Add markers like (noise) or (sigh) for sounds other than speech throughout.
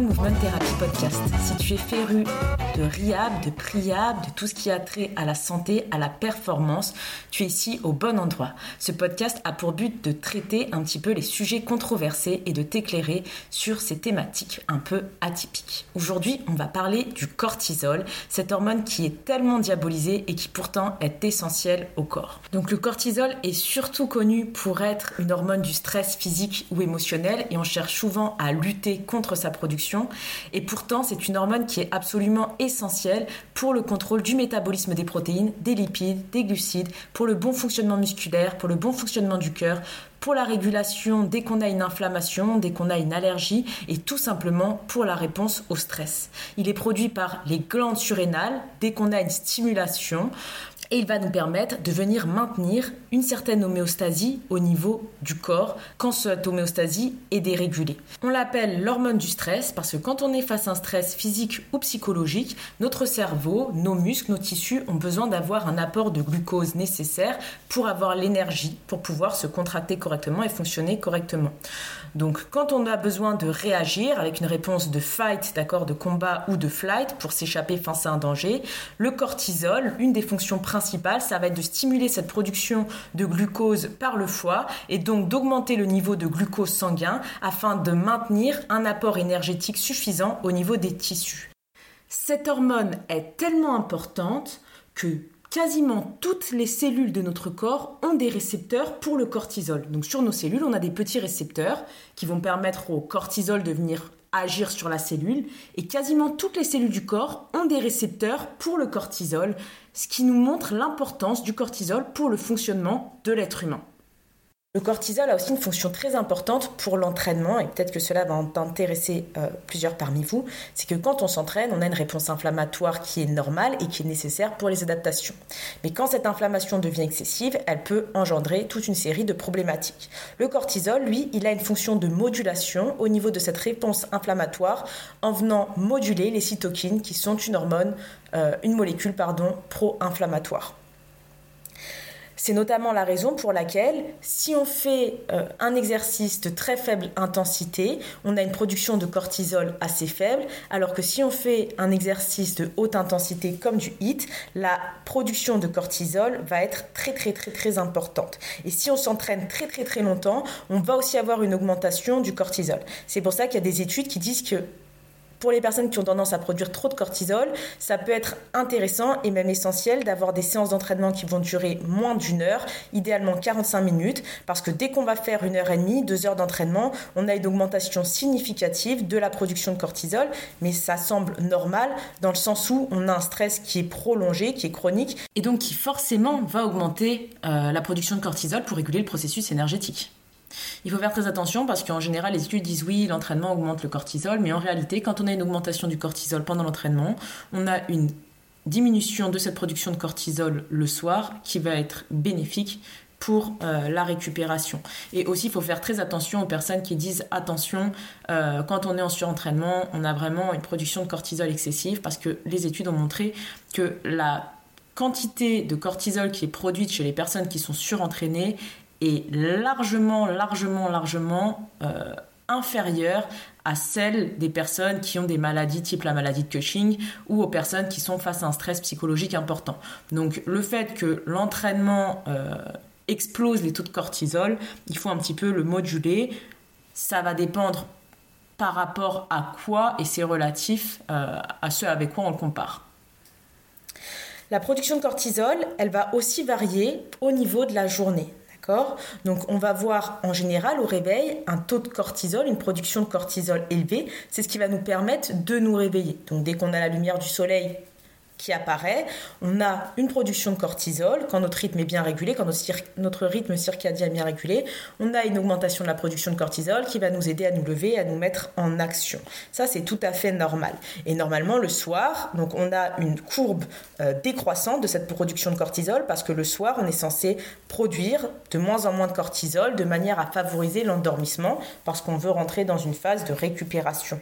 Movement Therapy Podcast. Si tu es féru de RIAB, de PRIAB, de tout ce qui a trait à la santé, à la performance, tu es ici au bon endroit. Ce podcast a pour but de traiter un petit peu les sujets controversés et de t'éclairer sur ces thématiques un peu atypiques. Aujourd'hui, on va parler du cortisol, cette hormone qui est tellement diabolisée et qui pourtant est essentielle au corps. Donc le cortisol est surtout connu pour être une hormone du stress physique ou émotionnel et on cherche souvent à lutter contre sa production et pourtant, c'est une hormone qui est absolument essentielle pour le contrôle du métabolisme des protéines, des lipides, des glucides, pour le bon fonctionnement musculaire, pour le bon fonctionnement du cœur, pour la régulation dès qu'on a une inflammation, dès qu'on a une allergie et tout simplement pour la réponse au stress. Il est produit par les glandes surrénales dès qu'on a une stimulation et il va nous permettre de venir maintenir une certaine homéostasie au niveau du corps quand cette homéostasie est dérégulée. On l'appelle l'hormone du stress parce que quand on est face à un stress physique ou psychologique, notre cerveau, nos muscles, nos tissus ont besoin d'avoir un apport de glucose nécessaire pour avoir l'énergie pour pouvoir se contracter correctement et fonctionner correctement. Donc quand on a besoin de réagir avec une réponse de fight, d'accord, de combat ou de flight pour s'échapper face à un danger, le cortisol, une des fonctions principales, ça va être de stimuler cette production de glucose par le foie et donc d'augmenter le niveau de glucose sanguin afin de maintenir un apport énergétique suffisant au niveau des tissus. Cette hormone est tellement importante que quasiment toutes les cellules de notre corps ont des récepteurs pour le cortisol. Donc sur nos cellules, on a des petits récepteurs qui vont permettre au cortisol de venir agir sur la cellule et quasiment toutes les cellules du corps ont des récepteurs pour le cortisol, ce qui nous montre l'importance du cortisol pour le fonctionnement de l'être humain. Le cortisol a aussi une fonction très importante pour l'entraînement, et peut-être que cela va intéresser euh, plusieurs parmi vous, c'est que quand on s'entraîne, on a une réponse inflammatoire qui est normale et qui est nécessaire pour les adaptations. Mais quand cette inflammation devient excessive, elle peut engendrer toute une série de problématiques. Le cortisol, lui, il a une fonction de modulation au niveau de cette réponse inflammatoire en venant moduler les cytokines qui sont une hormone, euh, une molécule, pardon, pro-inflammatoire. C'est notamment la raison pour laquelle, si on fait euh, un exercice de très faible intensité, on a une production de cortisol assez faible, alors que si on fait un exercice de haute intensité comme du HIIT, la production de cortisol va être très très très très importante. Et si on s'entraîne très très très longtemps, on va aussi avoir une augmentation du cortisol. C'est pour ça qu'il y a des études qui disent que pour les personnes qui ont tendance à produire trop de cortisol, ça peut être intéressant et même essentiel d'avoir des séances d'entraînement qui vont durer moins d'une heure, idéalement 45 minutes, parce que dès qu'on va faire une heure et demie, deux heures d'entraînement, on a une augmentation significative de la production de cortisol, mais ça semble normal dans le sens où on a un stress qui est prolongé, qui est chronique, et donc qui forcément va augmenter euh, la production de cortisol pour réguler le processus énergétique. Il faut faire très attention parce qu'en général, les études disent oui, l'entraînement augmente le cortisol, mais en réalité, quand on a une augmentation du cortisol pendant l'entraînement, on a une diminution de cette production de cortisol le soir qui va être bénéfique pour euh, la récupération. Et aussi, il faut faire très attention aux personnes qui disent attention, euh, quand on est en surentraînement, on a vraiment une production de cortisol excessive parce que les études ont montré que la quantité de cortisol qui est produite chez les personnes qui sont surentraînées est largement, largement, largement euh, inférieure à celle des personnes qui ont des maladies type la maladie de Cushing ou aux personnes qui sont face à un stress psychologique important. Donc le fait que l'entraînement euh, explose les taux de cortisol, il faut un petit peu le moduler. Ça va dépendre par rapport à quoi et c'est relatif euh, à ce avec quoi on le compare. La production de cortisol, elle va aussi varier au niveau de la journée. Donc on va voir en général au réveil un taux de cortisol, une production de cortisol élevée. C'est ce qui va nous permettre de nous réveiller. Donc dès qu'on a la lumière du soleil, apparaît, on a une production de cortisol quand notre rythme est bien régulé, quand notre, rythme circadien est bien régulé, on a une augmentation de la production de cortisol qui va nous aider à nous lever, à nous mettre en action. Ça, c'est tout à fait normal. Et normalement, le soir, donc on a une courbe euh, décroissante de cette production de cortisol parce que le soir, on est censé produire de moins en moins de cortisol de manière à favoriser l'endormissement parce qu'on veut rentrer dans une phase de récupération.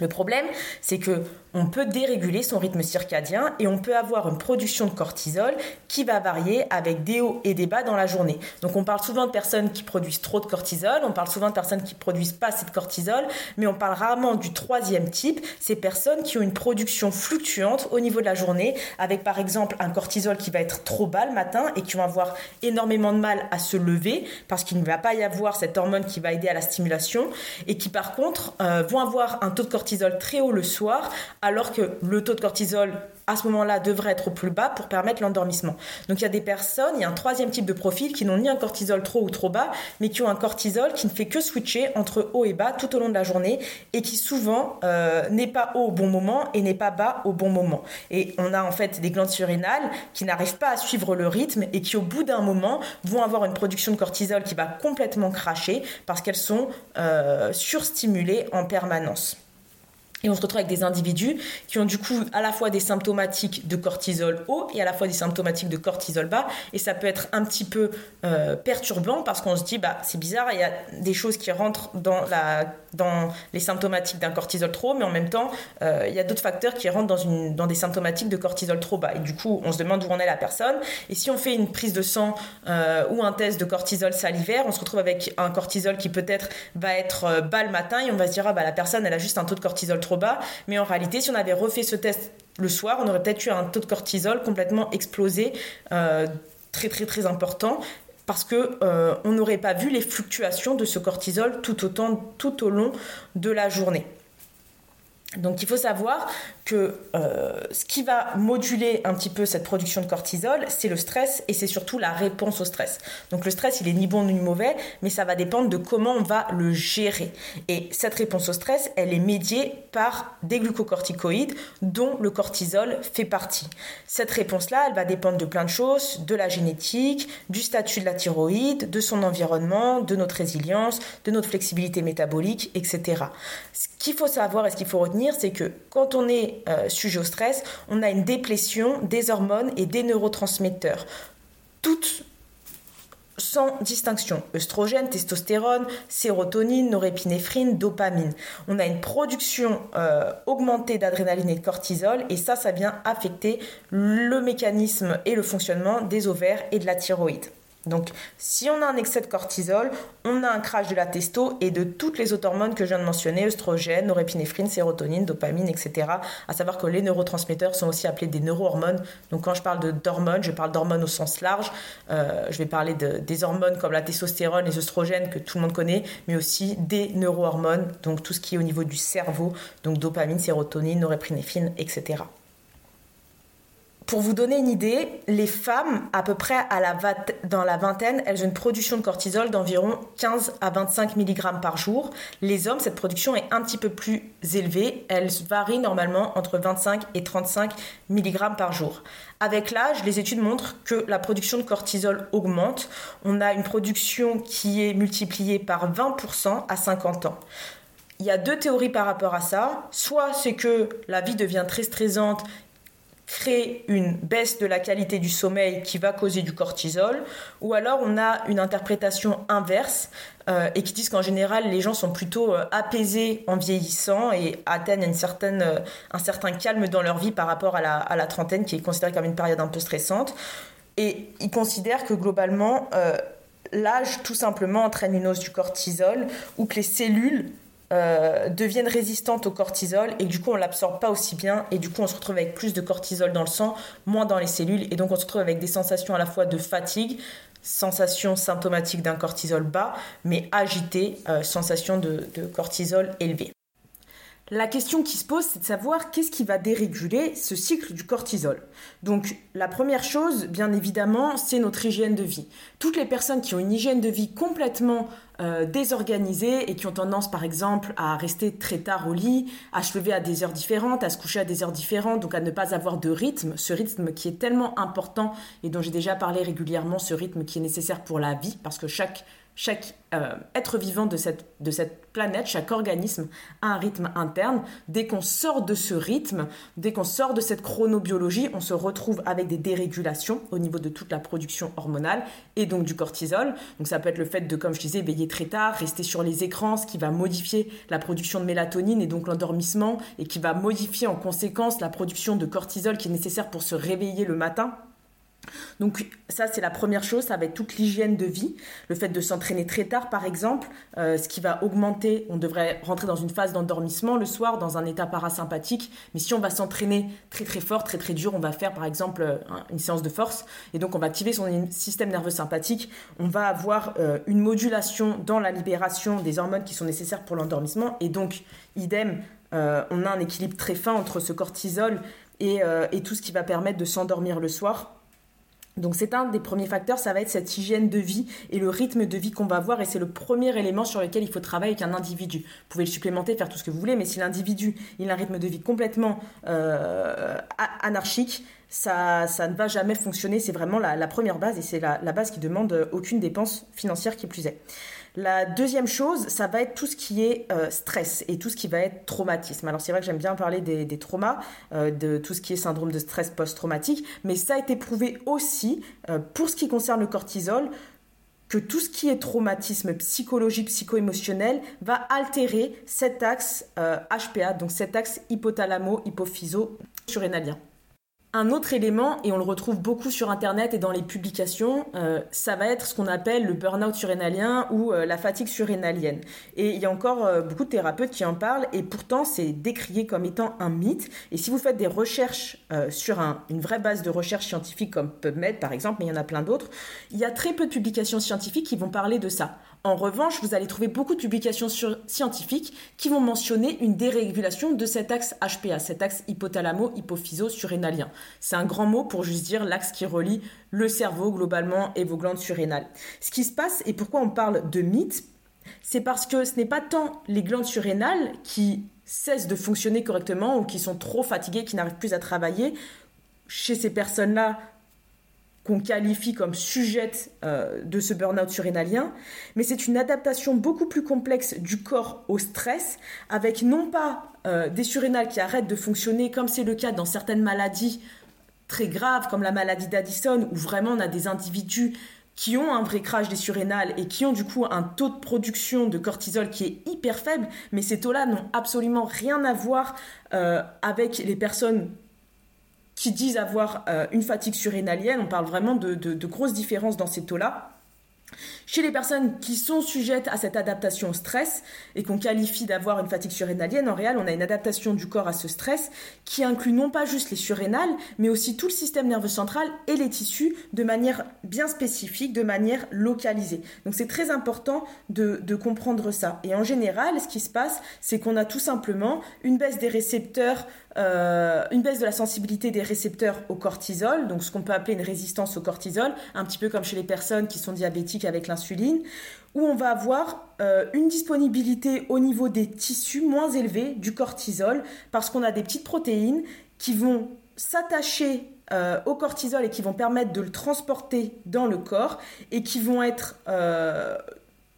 Le problème, c'est que on peut déréguler son rythme circadien et on peut avoir une production de cortisol qui va varier avec des hauts et des bas dans la journée. Donc on parle souvent de personnes qui produisent trop de cortisol, on parle souvent de personnes qui produisent pas assez de cortisol, mais on parle rarement du troisième type, ces personnes qui ont une production fluctuante au niveau de la journée, avec par exemple un cortisol qui va être trop bas le matin et qui vont avoir énormément de mal à se lever parce qu'il ne va pas y avoir cette hormone qui va aider à la stimulation et qui par contre euh, vont avoir un taux de cortisol très haut le soir alors que le taux de cortisol à ce moment-là devrait être au plus bas pour permettre l'endormissement. Donc il y a des personnes, il y a un troisième type de profil qui n'ont ni un cortisol trop ou trop bas, mais qui ont un cortisol qui ne fait que switcher entre haut et bas tout au long de la journée et qui souvent euh, n'est pas haut au bon moment et n'est pas bas au bon moment. Et on a en fait des glandes surrénales qui n'arrivent pas à suivre le rythme et qui au bout d'un moment vont avoir une production de cortisol qui va complètement cracher parce qu'elles sont euh, surstimulées en permanence. Et on se retrouve avec des individus qui ont du coup à la fois des symptomatiques de cortisol haut et à la fois des symptomatiques de cortisol bas. Et ça peut être un petit peu euh, perturbant parce qu'on se dit, bah, c'est bizarre, il y a des choses qui rentrent dans, la, dans les symptomatiques d'un cortisol trop haut, mais en même temps, euh, il y a d'autres facteurs qui rentrent dans, une, dans des symptomatiques de cortisol trop bas. Et du coup, on se demande où en est la personne. Et si on fait une prise de sang euh, ou un test de cortisol salivaire, on se retrouve avec un cortisol qui peut-être va être bas le matin et on va se dire, ah, bah, la personne, elle a juste un taux de cortisol trop bas. Mais en réalité, si on avait refait ce test le soir, on aurait peut-être eu un taux de cortisol complètement explosé, euh, très très très important parce que euh, on n'aurait pas vu les fluctuations de ce cortisol tout, autant, tout au long de la journée. Donc il faut savoir euh, ce qui va moduler un petit peu cette production de cortisol, c'est le stress et c'est surtout la réponse au stress. Donc le stress, il est ni bon ni mauvais, mais ça va dépendre de comment on va le gérer. Et cette réponse au stress, elle est médiée par des glucocorticoïdes dont le cortisol fait partie. Cette réponse-là, elle va dépendre de plein de choses, de la génétique, du statut de la thyroïde, de son environnement, de notre résilience, de notre flexibilité métabolique, etc. Ce qu'il faut savoir et ce qu'il faut retenir, c'est que quand on est euh, sujet au stress, on a une déplétion des hormones et des neurotransmetteurs. Toutes sans distinction. Œstrogène, testostérone, sérotonine, norépinéphrine, dopamine. On a une production euh, augmentée d'adrénaline et de cortisol et ça, ça vient affecter le mécanisme et le fonctionnement des ovaires et de la thyroïde. Donc, si on a un excès de cortisol, on a un crash de la testo et de toutes les autres hormones que je viens de mentionner, œstrogène, norépinéphrine, sérotonine, dopamine, etc. À savoir que les neurotransmetteurs sont aussi appelés des neurohormones. Donc, quand je parle d'hormones, je parle d'hormones au sens large. Euh, je vais parler de, des hormones comme la testostérone, les œstrogènes que tout le monde connaît, mais aussi des neurohormones, donc tout ce qui est au niveau du cerveau, donc dopamine, sérotonine, norépinéphrine, etc. Pour vous donner une idée, les femmes, à peu près dans la vingtaine, elles ont une production de cortisol d'environ 15 à 25 mg par jour. Les hommes, cette production est un petit peu plus élevée. Elle varie normalement entre 25 et 35 mg par jour. Avec l'âge, les études montrent que la production de cortisol augmente. On a une production qui est multipliée par 20% à 50 ans. Il y a deux théories par rapport à ça. Soit c'est que la vie devient très stressante crée une baisse de la qualité du sommeil qui va causer du cortisol, ou alors on a une interprétation inverse euh, et qui disent qu'en général les gens sont plutôt euh, apaisés en vieillissant et atteignent une certaine, euh, un certain calme dans leur vie par rapport à la, à la, trentaine qui est considérée comme une période un peu stressante. Et ils considèrent que globalement l'âge tout simplement entraîne une hausse du cortisol ou que les cellules euh, deviennent résistantes au cortisol et du coup on l'absorbe pas aussi bien et du coup on se retrouve avec plus de cortisol dans le sang, moins dans les cellules et donc on se retrouve avec des sensations à la fois de fatigue, sensation symptomatique d'un cortisol bas, mais agité, euh, sensation de, de cortisol élevé. La question qui se pose, c'est de savoir qu'est-ce qui va déréguler ce cycle du cortisol. Donc, la première chose, bien évidemment, c'est notre hygiène de vie. Toutes les personnes qui ont une hygiène de vie complètement euh, désorganisée et qui ont tendance, par exemple, à rester très tard au lit, à se lever à des heures différentes, à se coucher à des heures différentes, donc à ne pas avoir de rythme, ce rythme qui est tellement important et dont j'ai déjà parlé régulièrement, ce rythme qui est nécessaire pour la vie, parce que chaque chaque euh, être vivant de cette, de cette planète, chaque organisme a un rythme interne. Dès qu'on sort de ce rythme, dès qu'on sort de cette chronobiologie, on se retrouve avec des dérégulations au niveau de toute la production hormonale et donc du cortisol. Donc ça peut être le fait de, comme je disais, veiller très tard, rester sur les écrans, ce qui va modifier la production de mélatonine et donc l'endormissement et qui va modifier en conséquence la production de cortisol qui est nécessaire pour se réveiller le matin. Donc ça, c'est la première chose, ça va être toute l'hygiène de vie, le fait de s'entraîner très tard, par exemple, euh, ce qui va augmenter, on devrait rentrer dans une phase d'endormissement le soir, dans un état parasympathique, mais si on va s'entraîner très très fort, très très dur, on va faire par exemple euh, une séance de force, et donc on va activer son système nerveux sympathique, on va avoir euh, une modulation dans la libération des hormones qui sont nécessaires pour l'endormissement, et donc, idem, on a un équilibre très fin entre ce cortisol et tout ce qui va permettre de s'endormir le soir. Donc c'est un des premiers facteurs, ça va être cette hygiène de vie et le rythme de vie qu'on va avoir et c'est le premier élément sur lequel il faut travailler avec un individu. Vous pouvez le supplémenter, faire tout ce que vous voulez, mais si l'individu il a un rythme de vie complètement euh, anarchique, ça, ça ne va jamais fonctionner. C'est vraiment la, première base et c'est la, la, base qui demande aucune dépense financière qui plus est. La deuxième chose, ça va être tout ce qui est euh, stress et tout ce qui va être traumatisme. Alors c'est vrai que j'aime bien parler des, traumas, euh, de tout ce qui est syndrome de stress post-traumatique, mais ça a été prouvé aussi euh, pour ce qui concerne le cortisol que tout ce qui est traumatisme psychologique, psycho-émotionnel va altérer cet axe HPA, donc cet axe hypothalamo-hypophyso-surrénalien. Un autre élément, et on le retrouve beaucoup sur Internet et dans les publications, euh, ça va être ce qu'on appelle le burn-out surrénalien ou euh, la fatigue surrénalienne. Et il y a encore euh, beaucoup de thérapeutes qui en parlent, et pourtant c'est décrié comme étant un mythe. Et si vous faites des recherches sur une vraie base de recherche scientifique comme PubMed par exemple, mais il y en a plein d'autres, il y a très peu de publications scientifiques qui vont parler de ça. En revanche, vous allez trouver beaucoup de publications scientifiques qui vont mentionner une dérégulation de cet axe HPA, cet axe hypothalamo-hypophyso-surrénalien. C'est un grand mot pour juste dire l'axe qui relie le cerveau globalement et vos glandes surrénales. Ce qui se passe et pourquoi on parle de mythe, c'est parce que ce n'est pas tant les glandes surrénales qui cessent de fonctionner correctement ou qui sont trop fatiguées, qui n'arrivent plus à travailler. Chez ces personnes-là, qu'on qualifie comme sujette euh, de ce burn-out surrénalien, mais c'est une adaptation beaucoup plus complexe du corps au stress, avec non pas euh, des surrénales qui arrêtent de fonctionner comme c'est le cas dans certaines maladies très graves, comme la maladie d'Addison, où vraiment on a des individus qui ont un vrai crash des surrénales et qui ont du coup un taux de production de cortisol qui est hyper faible, mais ces taux-là n'ont absolument rien à voir euh, avec les personnes qui disent avoir euh, une fatigue surrénalienne. On parle vraiment de, de grosses différences dans ces taux-là. Chez les personnes qui sont sujettes à cette adaptation au stress et qu'on qualifie d'avoir une fatigue surrénalienne, en réel, on a une adaptation du corps à ce stress qui inclut non pas juste les surrénales, mais aussi tout le système nerveux central et les tissus de manière bien spécifique, de manière localisée. Donc c'est très important de, comprendre ça. Et en général, ce qui se passe, c'est qu'on a tout simplement une baisse des récepteurs euh, une baisse de la sensibilité des récepteurs au cortisol, donc ce qu'on peut appeler une résistance au cortisol, un petit peu comme chez les personnes qui sont diabétiques avec l'insuline, où on va avoir euh, une disponibilité au niveau des tissus moins élevée du cortisol, parce qu'on a des petites protéines qui vont s'attacher euh, au cortisol et qui vont permettre de le transporter dans le corps et qui vont être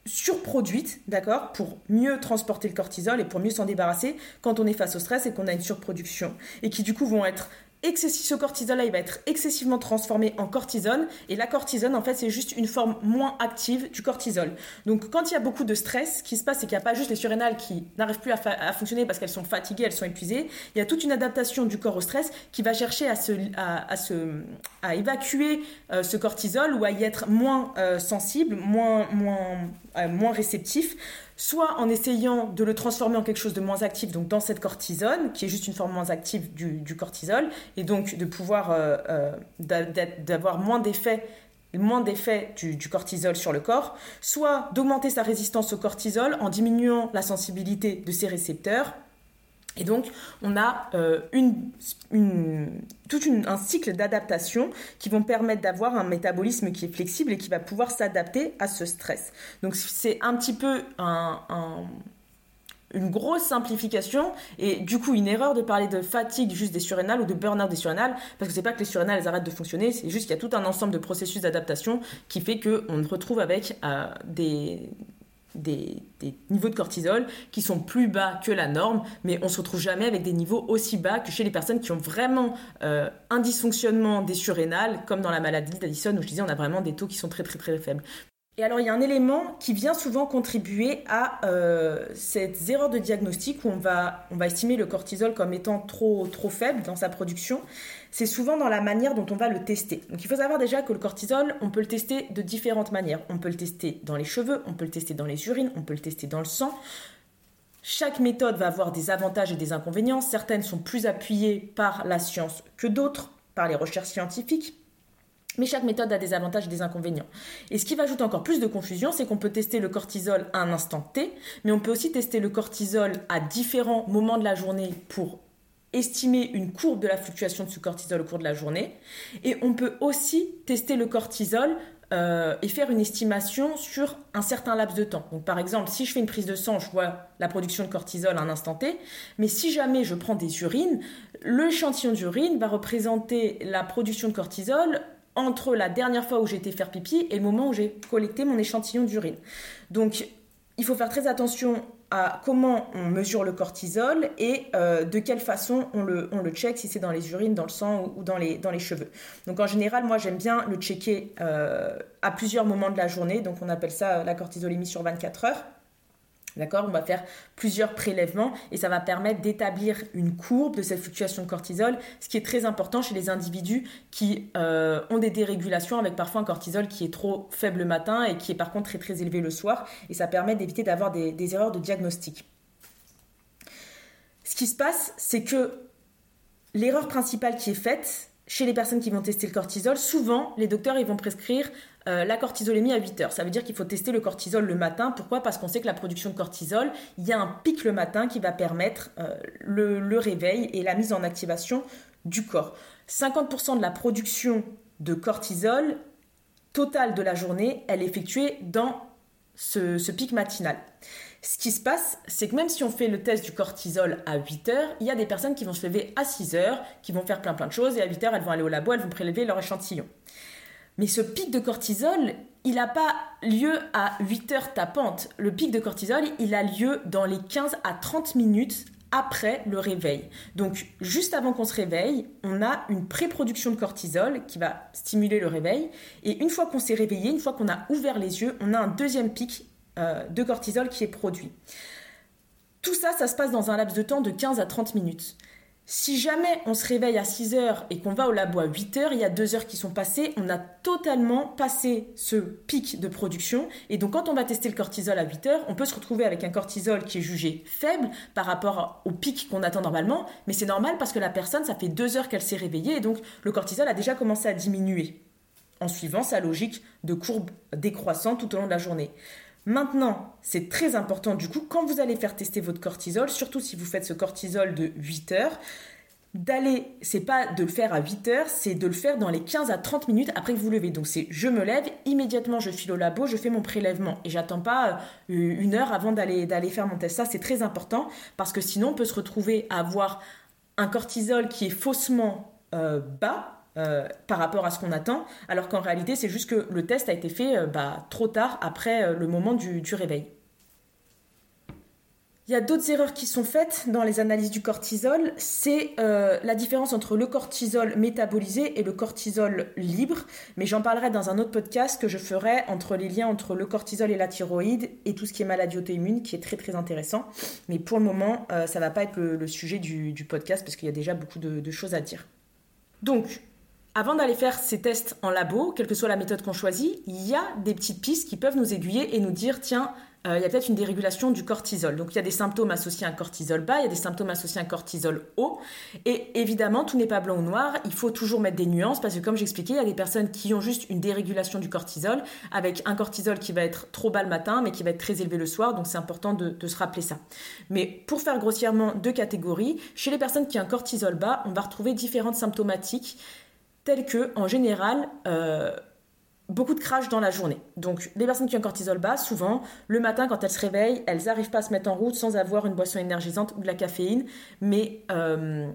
surproduite, d'accord, pour mieux transporter le cortisol et pour mieux s'en débarrasser quand on est face au stress et qu'on a une surproduction, et qui du coup vont être excessif, ce cortisol-là, il va être excessivement transformé en cortisone. Et la cortisone, en fait, c'est juste une forme moins active du cortisol. Donc, quand il y a beaucoup de stress, ce qui se passe, c'est qu'il n'y a pas juste les surrénales qui n'arrivent plus à, fonctionner parce qu'elles sont fatiguées, elles sont épuisées. Il y a toute une adaptation du corps au stress qui va chercher à, évacuer euh, ce cortisol ou à y être moins euh, sensible, moins, moins, euh, moins réceptif soit en essayant de le transformer en quelque chose de moins actif, donc dans cette cortisone, qui est juste une forme moins active du, cortisol, et donc de pouvoir euh, euh, d'avoir moins d'effets moins d'effet du, du, cortisol sur le corps, soit d'augmenter sa résistance au cortisol en diminuant la sensibilité de ses récepteurs, et donc, on a euh, tout un cycle d'adaptation qui vont permettre d'avoir un métabolisme qui est flexible et qui va pouvoir s'adapter à ce stress. Donc, c'est un petit peu une grosse simplification et du coup une erreur de parler de fatigue juste des surrénales ou de burn-out des surrénales parce que c'est pas que les surrénales elles arrêtent de fonctionner, c'est juste qu'il y a tout un ensemble de processus d'adaptation qui fait qu'on retrouve avec euh, des, des, niveaux de cortisol qui sont plus bas que la norme, mais on se retrouve jamais avec des niveaux aussi bas que chez les personnes qui ont vraiment euh, un dysfonctionnement des surrénales, comme dans la maladie d'Addison où je disais on a vraiment des taux qui sont très très très faibles. Et alors il y a un élément qui vient souvent contribuer à euh, cette erreur de diagnostic où on va, on va estimer le cortisol comme étant trop, trop faible dans sa production. C'est souvent dans la manière dont on va le tester. Donc il faut savoir déjà que le cortisol, on peut le tester de différentes manières. On peut le tester dans les cheveux, on peut le tester dans les urines, on peut le tester dans le sang. Chaque méthode va avoir des avantages et des inconvénients. Certaines sont plus appuyées par la science que d'autres, par les recherches scientifiques. Mais chaque méthode a des avantages et des inconvénients. Et ce qui va ajouter encore plus de confusion, c'est qu'on peut tester le cortisol à un instant T, mais on peut aussi tester le cortisol à différents moments de la journée pour estimer une courbe de la fluctuation de ce cortisol au cours de la journée. Et on peut aussi tester le cortisol euh, et faire une estimation sur un certain laps de temps. Donc par exemple, si je fais une prise de sang, je vois la production de cortisol à un instant T, mais si jamais je prends des urines, l'échantillon d'urine va représenter la production de cortisol entre la dernière fois où j'ai été faire pipi et le moment où j'ai collecté mon échantillon d'urine. Donc, il faut faire très attention à comment on mesure le cortisol et euh, de quelle façon on le, on check, si c'est dans les urines, dans le sang ou, dans, les, cheveux. Donc en général, moi j'aime bien le checker euh, à plusieurs moments de la journée, donc on appelle ça la cortisolémie sur 24 heures. D'accord? On va faire plusieurs prélèvements et ça va permettre d'établir une courbe de cette fluctuation de cortisol, ce qui est très important chez les individus qui euh, ont des dérégulations avec parfois un cortisol qui est trop faible le matin et qui est par contre très très élevé le soir et ça permet d'éviter d'avoir des, des erreurs de diagnostic. Ce qui se passe, c'est que l'erreur principale qui est faite chez les personnes qui vont tester le cortisol, souvent les docteurs ils vont prescrire euh, la cortisolémie à 8 heures. Ça veut dire qu'il faut tester le cortisol le matin. Pourquoi? Parce qu'on sait que la production de cortisol, il y a un pic le matin qui va permettre euh, le, réveil et la mise en activation du corps. 50% de la production de cortisol totale de la journée, elle est effectuée dans ce, ce pic matinal. Ce qui se passe, c'est que même si on fait le test du cortisol à 8 heures, il y a des personnes qui vont se lever à 6 heures, qui vont faire plein plein de choses, et à 8 heures, elles vont aller au labo, elles vont prélever leur échantillon. Mais ce pic de cortisol, il n'a pas lieu à 8 heures tapantes. Le pic de cortisol, il a lieu dans les 15 à 30 minutes après le réveil. Donc juste avant qu'on se réveille, on a une pré-production de cortisol qui va stimuler le réveil. Et une fois qu'on s'est réveillé, une fois qu'on a ouvert les yeux, on a un deuxième pic euh, de cortisol qui est produit. Tout ça, ça se passe dans un laps de temps de 15 à 30 minutes. Si jamais on se réveille à 6 heures et qu'on va au labo à 8 heures, il y a 2 heures qui sont passées, on a totalement passé ce pic de production. Et donc quand on va tester le cortisol à 8 heures, on peut se retrouver avec un cortisol qui est jugé faible par rapport au pic qu'on attend normalement. Mais c'est normal parce que la personne, ça fait 2 heures qu'elle s'est réveillée et donc le cortisol a déjà commencé à diminuer en suivant sa logique de courbe décroissante tout au long de la journée. Maintenant, c'est très important du coup, quand vous allez faire tester votre cortisol, surtout si vous faites ce cortisol de 8 heures, d'aller, c'est pas de le faire à 8 heures, c'est de le faire dans les 15 à 30 minutes après que vous levez. Donc c'est je me lève, immédiatement je file au labo, je fais mon prélèvement et j'attends pas euh, une heure avant d'aller, faire mon test. Ça c'est très important parce que sinon on peut se retrouver à avoir un cortisol qui est faussement euh, bas euh, par rapport à ce qu'on attend, alors qu'en réalité c'est juste que le test a été fait euh, bah, trop tard après euh, le moment du, réveil. Il y a d'autres erreurs qui sont faites dans les analyses du cortisol, c'est la différence entre le cortisol métabolisé et le cortisol libre, mais j'en parlerai dans un autre podcast que je ferai entre les liens entre le cortisol et la thyroïde et tout ce qui est maladie auto-immune, qui est très très intéressant. Mais pour le moment, ça va pas être le, sujet du, podcast parce qu'il y a déjà beaucoup de, de choses à dire. Donc, avant d'aller faire ces tests en labo, quelle que soit la méthode qu'on choisit, il y a des petites pistes qui peuvent nous aiguiller et nous dire tiens, euh, il y a peut-être une dérégulation du cortisol. Donc il y a des symptômes associés à un cortisol bas, il y a des symptômes associés à un cortisol haut. Et évidemment, tout n'est pas blanc ou noir, il faut toujours mettre des nuances parce que comme j'expliquais, il y a des personnes qui ont juste une dérégulation du cortisol avec un cortisol qui va être trop bas le matin mais qui va être très élevé le soir. Donc c'est important de, de se rappeler ça. Mais pour faire grossièrement deux catégories, chez les personnes qui ont un cortisol bas, on va retrouver différentes symptomatiques telles que, en général, euh, beaucoup de crash dans la journée. Donc les personnes qui ont un cortisol bas, souvent, le matin quand elles se réveillent, elles n'arrivent pas à se mettre en route sans avoir une boisson énergisante ou de la caféine, mais euh,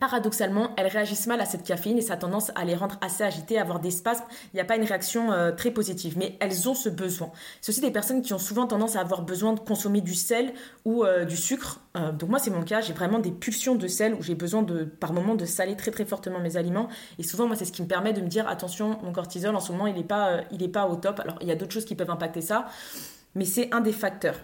paradoxalement, elles réagissent mal à cette caféine et ça a tendance à les rendre assez agitées, à avoir des spasmes. Il n'y a pas une réaction euh, très positive, mais elles ont ce besoin. C'est aussi des personnes qui ont souvent tendance à avoir besoin de consommer du sel ou euh, du sucre. Euh, donc moi, c'est mon cas. J'ai vraiment des pulsions de sel où j'ai besoin de, par moment, de saler très très fortement mes aliments. Et souvent, moi, c'est ce qui me permet de me dire attention, mon cortisol en ce moment, il n'est pas, il pas au top. Alors, il y a d'autres choses qui peuvent impacter ça, mais c'est un des facteurs.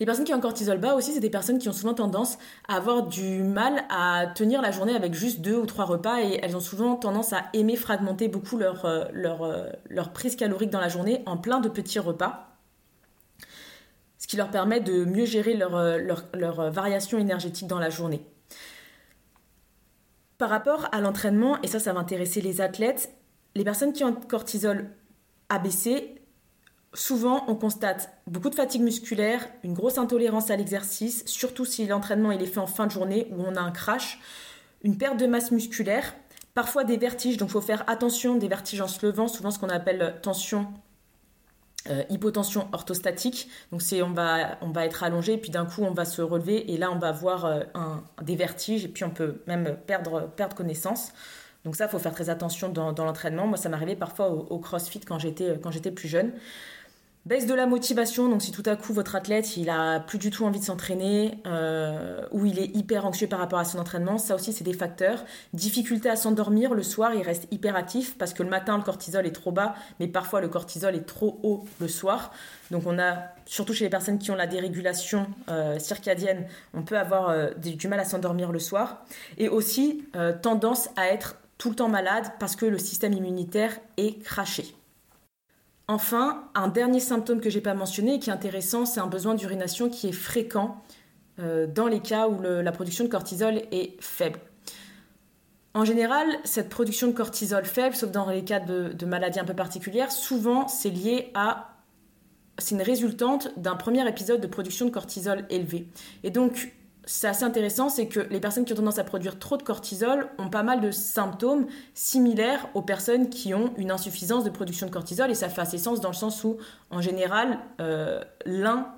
Les personnes qui ont un cortisol bas aussi, c'est des personnes qui ont souvent tendance à avoir du mal à tenir la journée avec juste deux ou trois repas et elles ont souvent tendance à aimer fragmenter beaucoup leur, euh, euh, prise calorique dans la journée en plein de petits repas ce qui leur permet de mieux gérer leur, euh, leur, leur, variation énergétique dans la journée. Par rapport à l'entraînement, et ça, ça va intéresser les athlètes, les personnes qui ont un cortisol abaissé souvent on constate beaucoup de fatigue musculaire, une grosse intolérance à l'exercice, surtout si l'entraînement est fait en fin de journée où on a un crash, une perte de masse musculaire, parfois des vertiges, donc il faut faire attention des vertiges en se levant, souvent ce qu'on appelle tension euh, hypotension orthostatique. Donc c'est on va on va être allongé puis d'un coup on va se relever et là on va avoir euh, des vertiges et puis on peut même perdre connaissance. Donc ça, faut faire très attention dans, l'entraînement. Moi, ça m'arrivait parfois au, au, CrossFit quand j'étais quand j'étais plus jeune. Baisse de la motivation, donc si tout à coup votre athlète il a plus du tout envie de s'entraîner euh, ou il est hyper anxieux par rapport à son entraînement, ça aussi c'est des facteurs. Difficulté à s'endormir, le soir il reste hyper actif parce que le matin le cortisol est trop bas, mais parfois le cortisol est trop haut le soir. Donc on a, surtout chez les personnes qui ont la dérégulation euh, circadienne, on peut avoir euh, du mal à s'endormir le soir. Et aussi tendance à être tout le temps malade parce que le système immunitaire est craché. Enfin, un dernier symptôme que j'ai pas mentionné et qui est intéressant, c'est un besoin d'urination qui est fréquent euh, dans les cas où la production de cortisol est faible. En général, cette production de cortisol faible, sauf dans les cas de, de maladies un peu particulières, souvent c'est lié à c'est une résultante d'un premier épisode de production de cortisol élevé. Et donc, c'est assez intéressant, c'est que les personnes qui ont tendance à produire trop de cortisol ont pas mal de symptômes similaires aux personnes qui ont une insuffisance de production de cortisol. Et ça fait assez sens dans le sens où, en général, euh, l'un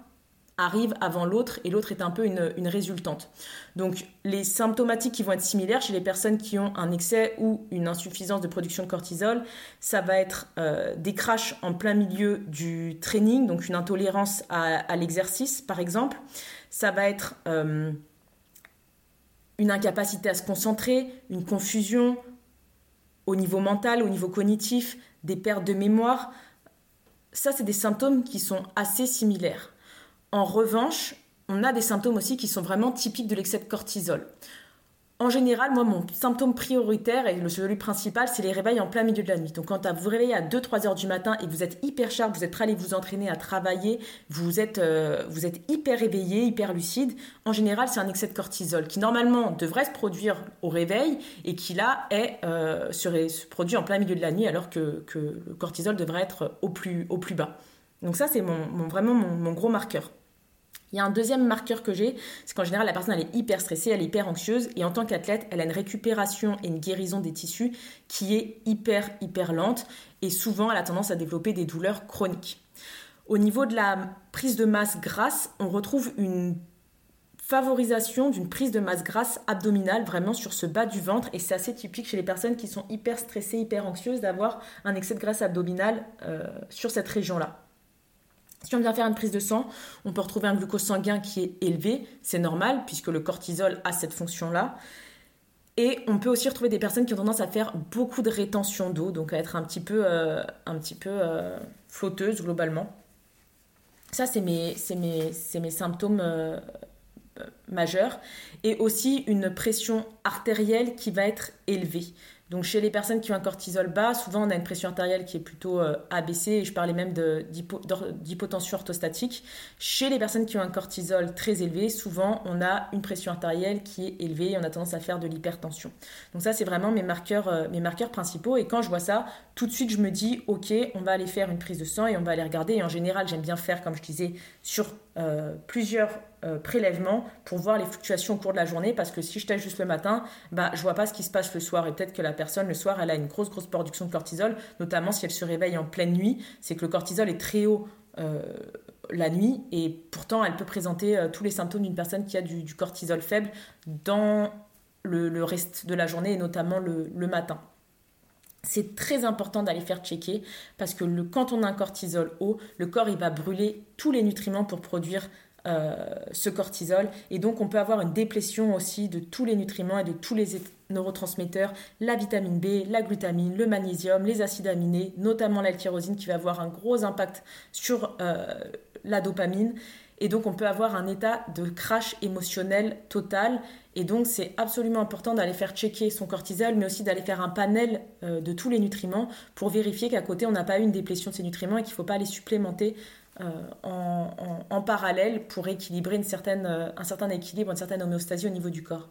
arrive avant l'autre et l'autre est un peu une, résultante. Donc les symptomatiques qui vont être similaires chez les personnes qui ont un excès ou une insuffisance de production de cortisol, ça va être euh, des crashs en plein milieu du training, donc une intolérance à l'exercice par exemple ça va être euh, une incapacité à se concentrer, une confusion au niveau mental, au niveau cognitif, des pertes de mémoire. Ça, c'est des symptômes qui sont assez similaires. En revanche, on a des symptômes aussi qui sont vraiment typiques de l'excès de cortisol. En général, moi, mon symptôme prioritaire et le celui principal, c'est les réveils en plein milieu de la nuit. Donc, quand vous vous réveillez à 2-3 heures du matin et vous êtes hyper sharp, vous êtes prêt à aller vous entraîner, à travailler, vous êtes, euh, hyper éveillé, hyper lucide, en général, c'est un excès de cortisol qui, normalement, devrait se produire au réveil et qui, là, est, euh, se produit en plein milieu de la nuit alors que, que le cortisol devrait être au plus, au plus bas. Donc, ça, c'est mon, vraiment mon gros marqueur. Il y a un deuxième marqueur que j'ai, c'est qu'en général, la personne est hyper stressée, elle est hyper anxieuse, et en tant qu'athlète, elle a une récupération et une guérison des tissus qui est hyper, hyper lente, et souvent, elle a tendance à développer des douleurs chroniques. Au niveau de la prise de masse grasse, on retrouve une favorisation d'une prise de masse grasse abdominale vraiment sur ce bas du ventre et c'est assez typique chez les personnes qui sont hyper stressées, hyper anxieuses d'avoir un excès de graisse abdominale euh, sur cette région-là. Si on vient faire une prise de sang, on peut retrouver un glucose sanguin qui est élevé, c'est normal puisque le cortisol a cette fonction-là. Et on peut aussi retrouver des personnes qui ont tendance à faire beaucoup de rétention d'eau, donc à être un petit peu, euh, euh, flotteuse globalement. Ça, c'est mes, symptômes euh, majeurs. Et aussi une pression artérielle qui va être élevée. Donc chez les personnes qui ont un cortisol bas, souvent on a une pression artérielle qui est plutôt euh, abaissée, et je parlais même d'hypotension orthostatique. Chez les personnes qui ont un cortisol très élevé, souvent on a une pression artérielle qui est élevée et on a tendance à faire de l'hypertension. Donc ça c'est vraiment mes marqueurs, euh, mes marqueurs principaux et quand je vois ça, tout de suite je me dis ok, on va aller faire une prise de sang et on va aller regarder. Et en général j'aime bien faire, comme je disais, sur euh, plusieurs euh, prélèvements pour voir les fluctuations au cours de la journée parce que si je teste juste le matin, bah, je vois pas ce qui se passe le soir et peut-être que la personne le soir elle a une grosse grosse production de cortisol, notamment si elle se réveille en pleine nuit, c'est que le cortisol est très haut euh, la nuit et pourtant elle peut présenter tous les symptômes d'une personne qui a du, cortisol faible dans le, reste de la journée et notamment le matin. C'est très important d'aller faire checker parce que quand on a un cortisol haut, le corps il va brûler tous les nutriments pour produire euh, ce cortisol et donc on peut avoir une déplétion aussi de tous les nutriments et de tous les neurotransmetteurs, la vitamine B, la glutamine, le magnésium, les acides aminés, notamment la qui va avoir un gros impact sur euh, la dopamine et donc on peut avoir un état de crash émotionnel total. Et donc c'est absolument important d'aller faire checker son cortisol, mais aussi d'aller faire un panel euh, de tous les nutriments pour vérifier qu'à côté on n'a pas eu une déplétion de ces nutriments et qu'il ne faut pas les supplémenter euh, en, parallèle pour équilibrer euh, un certain équilibre, une certaine homéostasie au niveau du corps.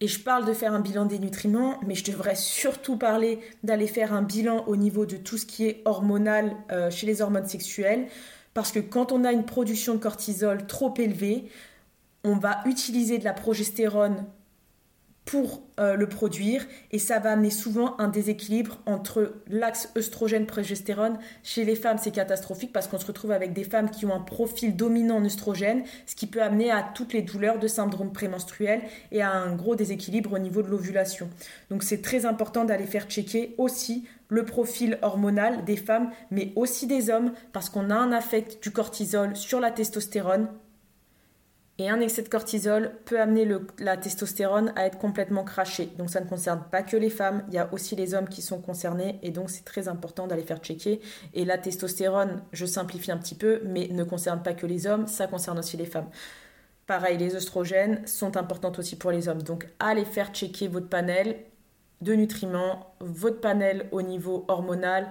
Et je parle de faire un bilan des nutriments, mais je devrais surtout parler d'aller faire un bilan au niveau de tout ce qui est hormonal chez les hormones sexuelles. Parce que quand on a une production de cortisol trop élevée, on va utiliser de la progestérone pour euh, le produire et ça va amener souvent un déséquilibre entre l'axe œstrogène-progestérone. Chez les femmes, c'est catastrophique parce qu'on se retrouve avec des femmes qui ont un profil dominant en œstrogène, ce qui peut amener à toutes les douleurs de syndrome prémenstruel et à un gros déséquilibre au niveau de l'ovulation. Donc c'est très important d'aller faire checker aussi le profil hormonal des femmes, mais aussi des hommes, parce qu'on a un affect du cortisol sur la testostérone. Et un excès de cortisol peut amener la testostérone à être complètement crachée. Donc ça ne concerne pas que les femmes, il y a aussi les hommes qui sont concernés et donc c'est très important d'aller faire checker. Et la testostérone, je simplifie un petit peu, mais ne concerne pas que les hommes, ça concerne aussi les femmes. Pareil, les oestrogènes sont importantes aussi pour les hommes. Donc allez faire checker votre panel de nutriments, votre panel au niveau hormonal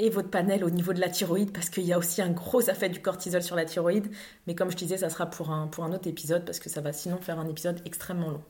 et votre panel au niveau de la thyroïde parce qu'il y a aussi un gros effet du cortisol sur la thyroïde. Mais comme je disais, ça sera pour un, pour un autre épisode parce que ça va sinon faire un épisode extrêmement long.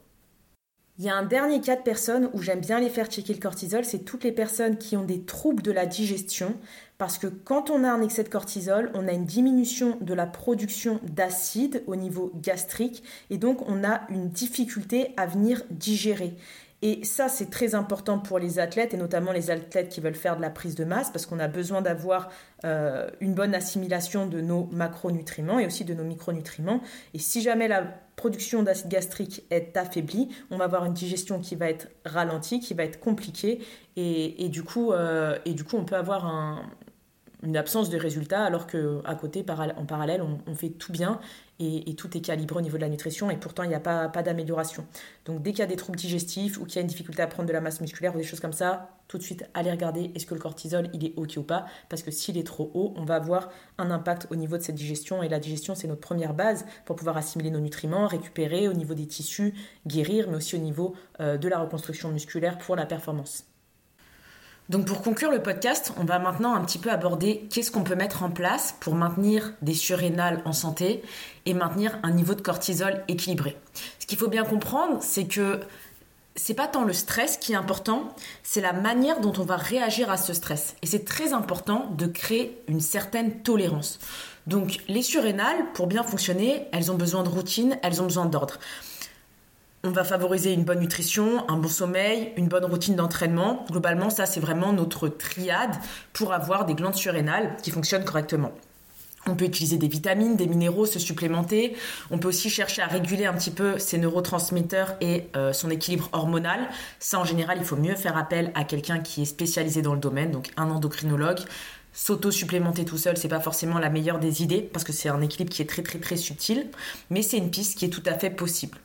Il y a un dernier cas de personnes où j'aime bien les faire checker le cortisol, c'est toutes les personnes qui ont des troubles de la digestion, parce que quand on a un excès de cortisol, on a une diminution de la production d'acide au niveau gastrique, et donc on a une difficulté à venir digérer. Et ça, c'est très important pour les athlètes, et notamment les athlètes qui veulent faire de la prise de masse, parce qu'on a besoin d'avoir euh, une bonne assimilation de nos macronutriments et aussi de nos micronutriments. Et si jamais la production d'acide gastrique est affaiblie, on va avoir une digestion qui va être ralentie, qui va être compliquée, et, euh, et du coup, on peut avoir un, une absence de résultats alors qu'à côté, en parallèle, on, fait tout bien et, tout est calibré au niveau de la nutrition et pourtant il n'y a pas, pas d'amélioration. Donc dès qu'il y a des troubles digestifs ou qu'il y a une difficulté à prendre de la masse musculaire ou des choses comme ça, tout de suite allez regarder est-ce que le cortisol il est ok ou pas? Parce que s'il est trop haut, on va avoir un impact au niveau de cette digestion et la digestion c'est notre première base pour pouvoir assimiler nos nutriments, récupérer au niveau des tissus, guérir mais aussi au niveau euh, de la reconstruction musculaire pour la performance. Donc pour conclure le podcast, on va maintenant un petit peu aborder qu'est-ce qu'on peut mettre en place pour maintenir des surrénales en santé et maintenir un niveau de cortisol équilibré. Ce qu'il faut bien comprendre, c'est que c'est pas tant le stress qui est important, c'est la manière dont on va réagir à ce stress. Et c'est très important de créer une certaine tolérance. Donc les surrénales, pour bien fonctionner, elles ont besoin de routine, elles ont besoin d'ordre on va favoriser une bonne nutrition, un bon sommeil, une bonne routine d'entraînement. Globalement, ça, c'est vraiment notre triade pour avoir des glandes surrénales qui fonctionnent correctement. On peut utiliser des vitamines, des minéraux, se supplémenter. On peut aussi chercher à réguler un petit peu ses neurotransmetteurs et euh, son équilibre hormonal. Ça, en général, il faut mieux faire appel à quelqu'un qui est spécialisé dans le domaine, donc un endocrinologue. S'auto-supplémenter tout seul, c'est pas forcément la meilleure des idées parce que c'est un équilibre qui est très très très subtil, mais c'est une piste qui est tout à fait possible.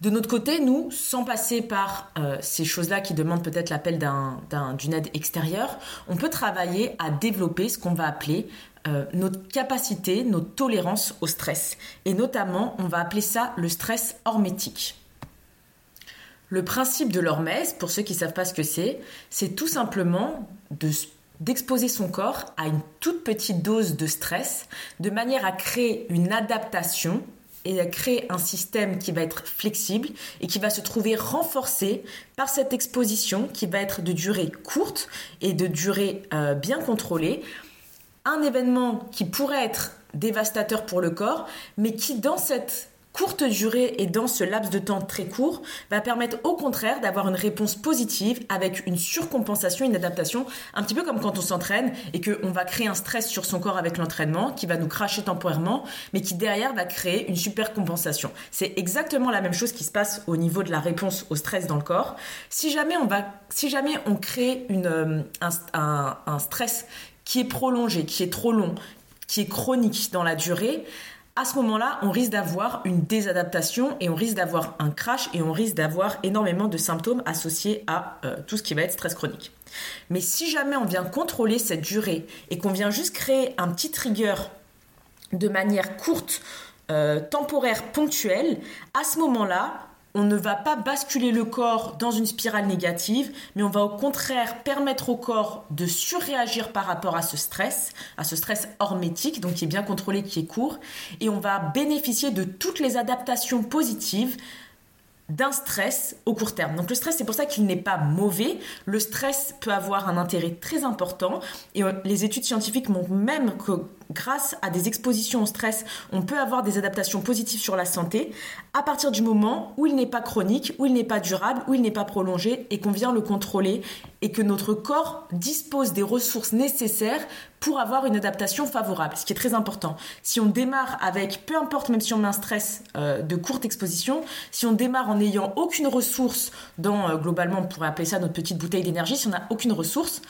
De notre côté, nous, sans passer par euh, ces choses-là qui demandent peut-être l'appel d'une aide extérieure, on peut travailler à développer ce qu'on va appeler euh, notre capacité, notre tolérance au stress. Et notamment, on va appeler ça le stress hormétique. Le principe de l'hormèse, pour ceux qui ne savent pas ce que c'est, c'est tout simplement d'exposer son corps à une toute petite dose de stress de manière à créer une adaptation et à créer un système qui va être flexible et qui va se trouver renforcé par cette exposition qui va être de durée courte et de durée euh, bien contrôlée. Un événement qui pourrait être dévastateur pour le corps, mais qui dans cette courte durée et dans ce laps de temps très court va permettre au contraire d'avoir une réponse positive avec une surcompensation, une adaptation, un petit peu comme quand on s'entraîne et qu'on va créer un stress sur son corps avec l'entraînement qui va nous cracher temporairement, mais qui derrière va créer une super compensation. C'est exactement la même chose qui se passe au niveau de la réponse au stress dans le corps. Si jamais on va, si jamais on crée une, euh, un stress qui est prolongé, qui est trop long, qui est chronique dans la durée, à ce moment-là, on risque d'avoir une désadaptation et on risque d'avoir un crash et on risque d'avoir énormément de symptômes associés à euh, tout ce qui va être stress chronique. Mais si jamais on vient contrôler cette durée et qu'on vient juste créer un petit trigger de manière courte, euh, temporaire, ponctuelle, à ce moment-là, on ne va pas basculer le corps dans une spirale négative, mais on va au contraire permettre au corps de surréagir par rapport à ce stress, à ce stress hormétique, donc qui est bien contrôlé, qui est court, et on va bénéficier de toutes les adaptations positives d'un stress au court terme. Donc le stress, c'est pour ça qu'il n'est pas mauvais. Le stress peut avoir un intérêt très important et euh, les études scientifiques montrent même que grâce à des expositions au stress, on peut avoir des adaptations positives sur la santé à partir du moment où il n'est pas chronique, où il n'est pas durable, où il n'est pas prolongé et qu'on vient le contrôler et que notre corps dispose des ressources nécessaires pour avoir une adaptation favorable, ce qui est très important. Si on démarre avec, peu importe, même si on met un stress euh, de courte exposition, si on démarre en n'ayant aucune ressource dans, euh, globalement, on pourrait appeler ça notre petite bouteille d'énergie, si on n'a aucune ressource,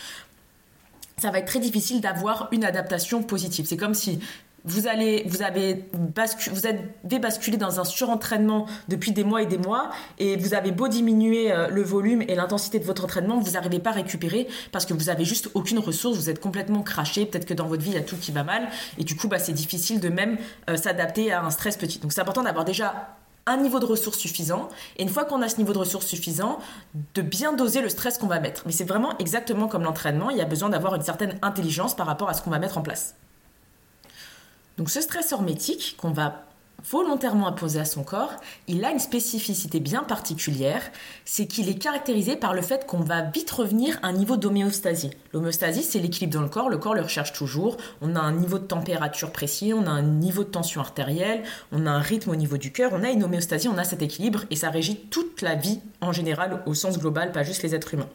ça va être très difficile d'avoir une adaptation positive. C'est comme si vous allez, vous avez, vous avez basculé dans un surentraînement depuis des mois et des mois, et vous avez beau diminuer euh, le volume et l'intensité de votre entraînement, vous n'arrivez pas à récupérer parce que vous avez juste aucune ressource, vous êtes complètement craché. Peut-être que dans votre vie il y a tout qui va mal, et du coup, bah, c'est difficile de même euh, s'adapter à un stress petit. Donc, c'est important d'avoir déjà un niveau de ressources suffisant. Et une fois qu'on a ce niveau de ressources suffisant, de bien doser le stress qu'on va mettre. Mais c'est vraiment exactement comme l'entraînement, il y a besoin d'avoir une certaine intelligence par rapport à ce qu'on va mettre en place. Donc ce stress hormétique qu'on va volontairement imposé à son corps, il a une spécificité bien particulière, c'est qu'il est caractérisé par le fait qu'on va vite revenir à un niveau d'homéostasie. L'homéostasie, c'est l'équilibre dans le corps, le corps le recherche toujours, on a un niveau de température précis, on a un niveau de tension artérielle, on a un rythme au niveau du cœur, on a une homéostasie, on a cet équilibre et ça régit toute la vie en général au sens global, pas juste les êtres humains.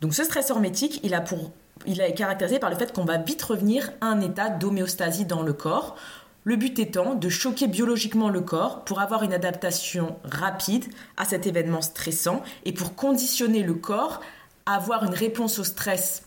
Donc ce stress hormétique, il il est caractérisé par le fait qu'on va vite revenir à un état d'homéostasie dans le corps le but étant de choquer biologiquement le corps pour avoir une adaptation rapide à cet événement stressant et pour conditionner le corps à avoir une réponse au stress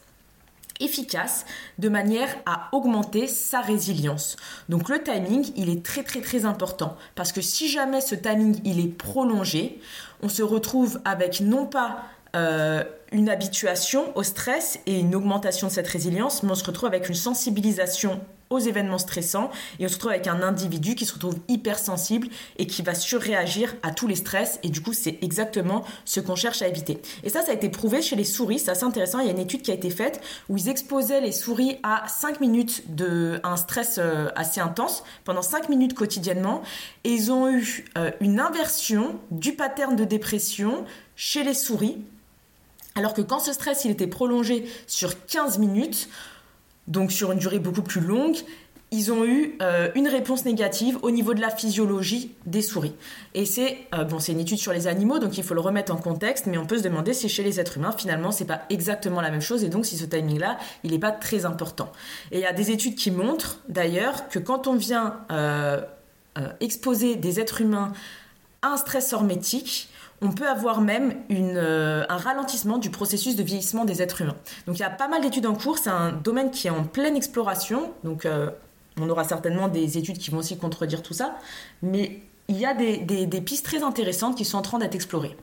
efficace de manière à augmenter sa résilience. Donc le timing, il est très très très important parce que si jamais ce timing il est prolongé, on se retrouve avec non pas euh, une habituation au stress et une augmentation de cette résilience, mais on se retrouve avec une sensibilisation aux événements stressants et on se retrouve avec un individu qui se retrouve hypersensible et qui va surréagir à tous les stress et du coup c'est exactement ce qu'on cherche à éviter. Et ça ça a été prouvé chez les souris, c'est assez intéressant, il y a une étude qui a été faite où ils exposaient les souris à 5 minutes de un stress euh, assez intense pendant 5 minutes quotidiennement et ils ont eu euh, une inversion du pattern de dépression chez les souris alors que quand ce stress il était prolongé sur 15 minutes, donc sur une durée beaucoup plus longue, ils ont eu euh, une réponse négative au niveau de la physiologie des souris. Et c'est euh, c'est une étude sur les animaux, donc il faut le remettre en contexte, mais on peut se demander si chez les êtres humains, finalement, c'est pas exactement la même chose, et donc si ce timing-là, il n'est pas très important. Et il y a des études qui montrent d'ailleurs que quand on vient euh, exposer des êtres humains à un stress hormétique, on peut avoir même euh, un ralentissement du processus de vieillissement des êtres humains. Donc il y a pas mal d'études en cours, c'est un domaine qui est en pleine exploration, donc euh, on aura certainement des études qui vont aussi contredire tout ça, mais il y a des pistes très intéressantes qui sont en train d'être explorées.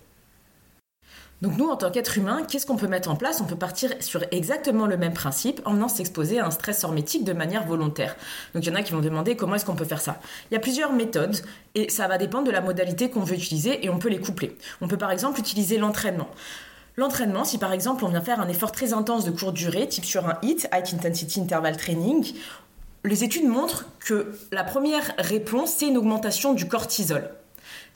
Donc nous, en tant qu'être humain, qu'est-ce qu'on peut mettre en place? On peut partir sur exactement le même principe en venant s'exposer à un stress hormétique de manière volontaire. Donc il y en a qui vont demander comment est-ce qu'on peut faire ça? Il y a plusieurs méthodes et ça va dépendre de la modalité qu'on veut utiliser et on peut les coupler. On peut par exemple utiliser l'entraînement. L'entraînement, si par exemple on vient faire un effort très intense de courte durée, type sur un HIT, High Intensity Interval Training, les études montrent que la première réponse, c'est une augmentation du cortisol.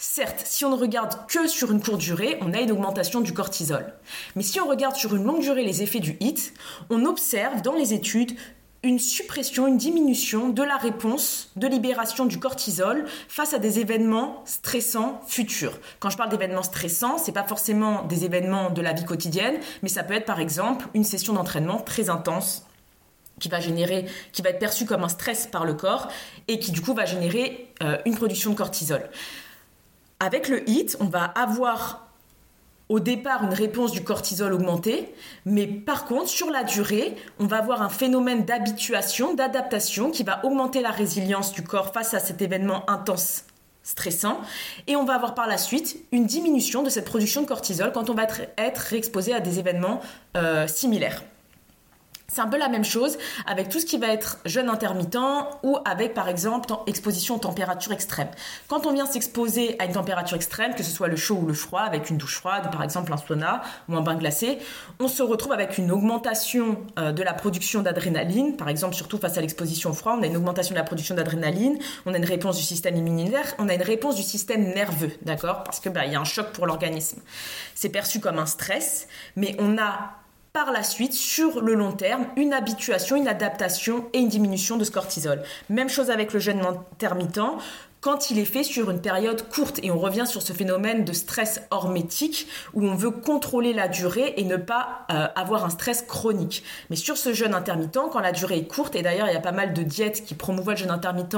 Certes, si on ne regarde que sur une courte durée, on a une augmentation du cortisol. Mais si on regarde sur une longue durée les effets du HIT, on observe dans les études une suppression, une diminution de la réponse de libération du cortisol face à des événements stressants futurs. Quand je parle d'événements stressants, c'est pas forcément des événements de la vie quotidienne, mais ça peut être par exemple une session d'entraînement très intense qui va générer, qui va être perçue comme un stress par le corps et qui du coup va générer euh, une production de cortisol. Avec le HIT, on va avoir au départ une réponse du cortisol augmentée, mais par contre, sur la durée, on va avoir un phénomène d'habituation, d'adaptation qui va augmenter la résilience du corps face à cet événement intense stressant et on va avoir par la suite une diminution de cette production de cortisol quand on va être, réexposé à des événements euh, similaires. C'est un peu la même chose avec tout ce qui va être jeûne intermittent ou avec par exemple exposition aux températures extrêmes. Quand on vient s'exposer à une température extrême, que ce soit le chaud ou le froid, avec une douche froide, par exemple un sauna ou un bain glacé, on se retrouve avec une augmentation euh, de la production d'adrénaline, par exemple surtout face à l'exposition au froid, on a une augmentation de la production d'adrénaline, on a une réponse du système immunitaire, on a une réponse du système nerveux, d'accord? Parce que bah, il y a un choc pour l'organisme. C'est perçu comme un stress, mais on a par la suite, sur le long terme, une habituation, une adaptation et une diminution de ce cortisol. Même chose avec le jeûne intermittent quand il est fait sur une période courte. Et on revient sur ce phénomène de stress hormétique où on veut contrôler la durée et ne pas euh, avoir un stress chronique. Mais sur ce jeûne intermittent, quand la durée est courte, et d'ailleurs il y a pas mal de diètes qui promouvoient le jeûne intermittent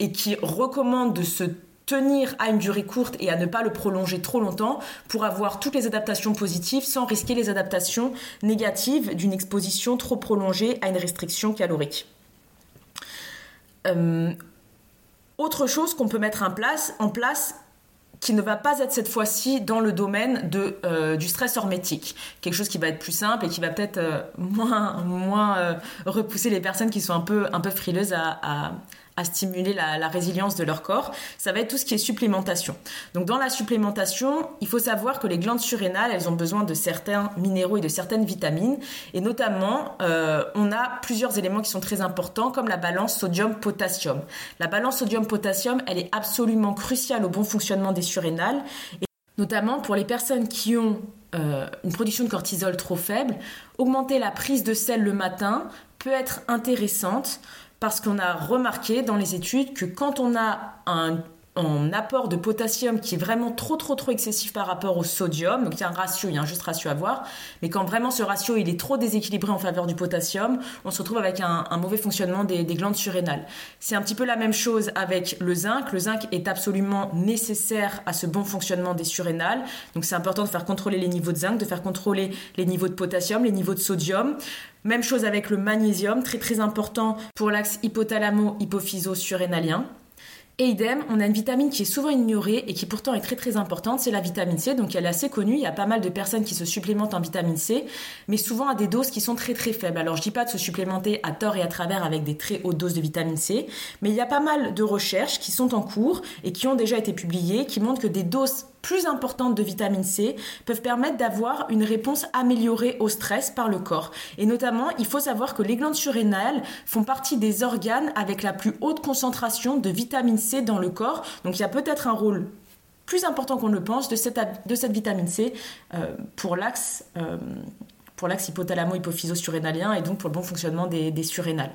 et qui recommandent de se tenir à une durée courte et à ne pas le prolonger trop longtemps pour avoir toutes les adaptations positives sans risquer les adaptations négatives d'une exposition trop prolongée à une restriction calorique. Euh, autre chose qu'on peut mettre en place, en place qui ne va pas être cette fois-ci dans le domaine de, euh, du stress hormétique. Quelque chose qui va être plus simple et qui va peut-être euh, (laughs) moins, moins repousser les personnes qui sont un peu, un peu frileuses à, à stimuler la, résilience de leur corps, ça va être tout ce qui est supplémentation. Donc dans la supplémentation, il faut savoir que les glandes surrénales, elles ont besoin de certains minéraux et de certaines vitamines, et notamment, euh, on a plusieurs éléments qui sont très importants, comme la balance sodium-potassium. La balance sodium-potassium, elle est absolument cruciale au bon fonctionnement des surrénales, et notamment pour les personnes qui ont euh, une production de cortisol trop faible, augmenter la prise de sel le matin peut être intéressante parce qu'on a remarqué dans les études que quand on a un, apport de potassium qui est vraiment trop trop trop excessif par rapport au sodium, donc il y a un ratio, il y a un juste ratio à voir, mais quand vraiment ce ratio est trop déséquilibré en faveur du potassium, on se retrouve avec un, mauvais fonctionnement des, glandes surrénales. C'est un petit peu la même chose avec le zinc. Le zinc est absolument nécessaire à ce bon fonctionnement des surrénales, donc c'est important de faire contrôler les niveaux de zinc, de faire contrôler les niveaux de potassium, les niveaux de sodium. Même chose avec le magnésium, très très important pour l'axe hypothalamo-hypophyso-surrénalien. Et idem, on a une vitamine qui est souvent ignorée et qui pourtant est très très importante, c'est la vitamine C. Donc elle est assez connue, il y a pas mal de personnes qui se supplémentent en vitamine C, mais souvent à des doses qui sont très très faibles. Alors je dis pas de se supplémenter à tort et à travers avec des très hautes doses de vitamine C, mais il y a pas mal de recherches qui sont en cours et qui ont déjà été publiées qui montrent que des doses plus importantes de vitamine C peuvent permettre d'avoir une réponse améliorée au stress par le corps. Et notamment, il faut savoir que les glandes surrénales font partie des organes avec la plus haute concentration de vitamine C dans le corps. Donc il y a peut-être un rôle plus important qu'on le pense de cette, vitamine C euh, pour l'axe euh, pour l'axe hypothalamo-hypophyso-surrénalien et donc pour le bon fonctionnement des surrénales.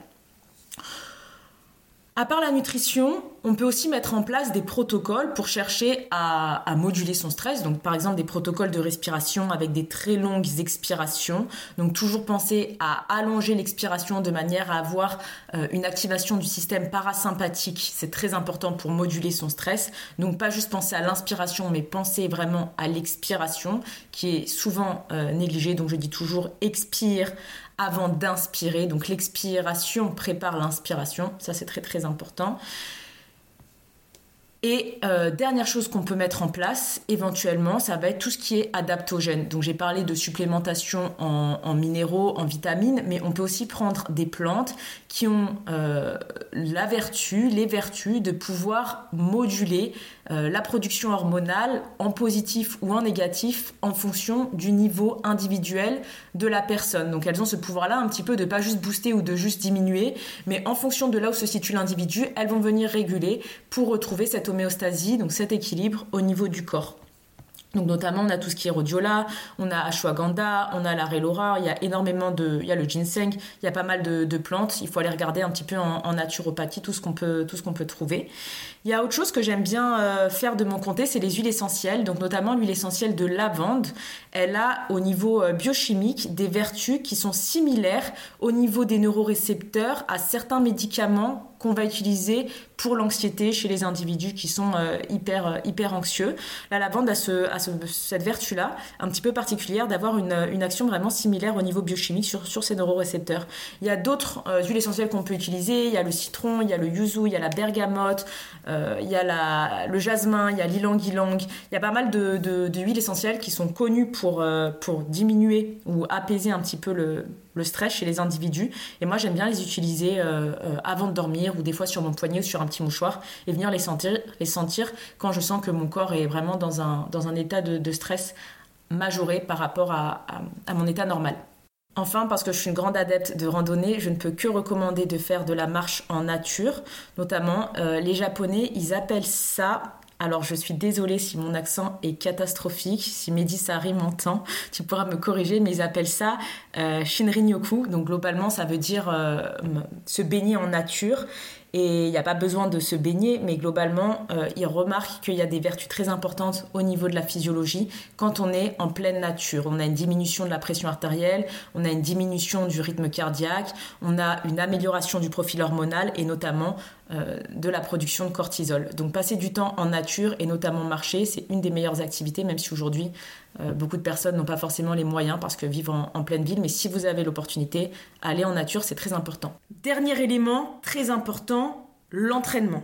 À part la nutrition, on peut aussi mettre en place des protocoles pour chercher à, moduler son stress. Donc, par exemple, des protocoles de respiration avec des très longues expirations. Donc, toujours penser à allonger l'expiration de manière à avoir euh, une activation du système parasympathique. C'est très important pour moduler son stress. Donc, pas juste penser à l'inspiration, mais penser vraiment à l'expiration, qui est souvent euh, négligée. Donc, je dis toujours expire avant d'inspirer. Donc l'expiration prépare l'inspiration, ça c'est très très important. Et euh, dernière chose qu'on peut mettre en place, éventuellement, ça va être tout ce qui est adaptogène. Donc j'ai parlé de supplémentation en, minéraux, en vitamines, mais on peut aussi prendre des plantes qui ont euh, la vertu, les vertus de pouvoir moduler euh, la production hormonale en positif ou en négatif en fonction du niveau individuel de la personne. Donc elles ont ce pouvoir-là un petit peu de pas juste booster ou de juste diminuer, mais en fonction de là où se situe l'individu, elles vont venir réguler pour retrouver cette homéostasie, donc cet équilibre au niveau du corps. Donc notamment on a tout ce qui est rhodiola, on a ashwagandha, on a la relora, il y a énormément de, il y a le ginseng, il y a pas mal de, plantes. Il faut aller regarder un petit peu en, naturopathie tout ce qu'on peut, tout peut trouver. Il y a autre chose que j'aime bien euh, faire de mon côté, c'est les huiles essentielles. Donc notamment l'huile essentielle de lavande. Elle a au niveau euh, biochimique des vertus qui sont similaires au niveau des neurorécepteurs à certains médicaments qu'on va utiliser pour l'anxiété chez les individus qui sont euh, hyper, euh, hyper anxieux. La lavande a, ce, a cette vertu-là, un petit peu particulière, d'avoir une, une, action vraiment similaire au niveau biochimique sur, sur ces neurorécepteurs. Il y a d'autres euh, huiles essentielles qu'on peut utiliser. Il y a le citron, il y a le yuzu, il y a la bergamote, il y a la, le jasmin, il y a l'ilang-ilang. Il y a pas mal de, de huiles essentielles qui sont connues pour, pour diminuer ou apaiser un petit peu le, le stress chez les individus. Et moi, j'aime bien les utiliser euh, euh, avant de dormir ou des fois sur mon poignet ou sur un petit mouchoir et venir les sentir, les sentir quand je sens que mon corps est vraiment dans un, dans un état de, stress majoré par rapport à, mon état normal. Enfin, parce que je suis une grande adepte de randonnée, je ne peux que recommander de faire de la marche en nature. Notamment, euh, les Japonais, ils appellent ça alors je suis désolée si mon accent est catastrophique, si Mehdi Sari m'entend, tu pourras me corriger, mais ils appellent ça euh, Shinrin-yoku. Donc globalement ça veut dire euh, se baigner en nature et il n'y a pas besoin de se baigner, mais globalement, euh, il remarque qu'il y a des vertus très importantes au niveau de la physiologie quand on est en pleine nature. On a une diminution de la pression artérielle, on a une diminution du rythme cardiaque, on a une amélioration du profil hormonal et notamment de la production de cortisol. Donc passer du temps en nature et notamment marcher, c'est une des meilleures activités, même si aujourd'hui euh, beaucoup de personnes n'ont pas forcément les moyens parce que vivent en, pleine ville, mais si vous avez l'opportunité, aller en nature, c'est très important. Dernier élément, très important, l'entraînement.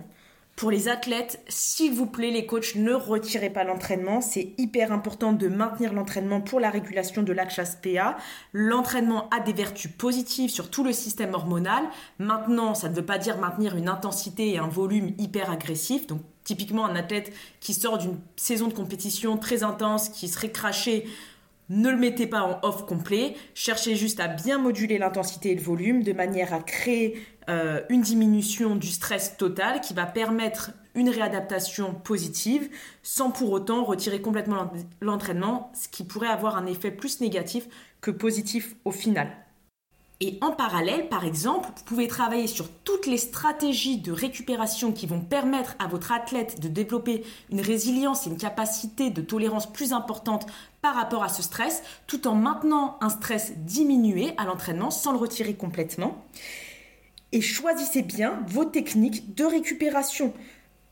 Pour les athlètes, s'il vous plaît, les coachs, ne retirez pas l'entraînement. C'est hyper important de maintenir l'entraînement pour la régulation de l'HSPA. L'entraînement a des vertus positives sur tout le système hormonal. Maintenant, ça ne veut pas dire maintenir une intensité et un volume hyper agressif. Donc, Typiquement, un athlète qui sort d'une saison de compétition très intense, qui serait craché, ne le mettez pas en off complet. Cherchez juste à bien moduler l'intensité et le volume de manière à créer euh, une diminution du stress total qui va permettre une réadaptation positive sans pour autant retirer complètement l'entraînement, ce qui pourrait avoir un effet plus négatif que positif au final. Et en parallèle, par exemple, vous pouvez travailler sur toutes les stratégies de récupération qui vont permettre à votre athlète de développer une résilience et une capacité de tolérance plus importante par rapport à ce stress, tout en maintenant un stress diminué à l'entraînement sans le retirer complètement. Et choisissez bien vos techniques de récupération.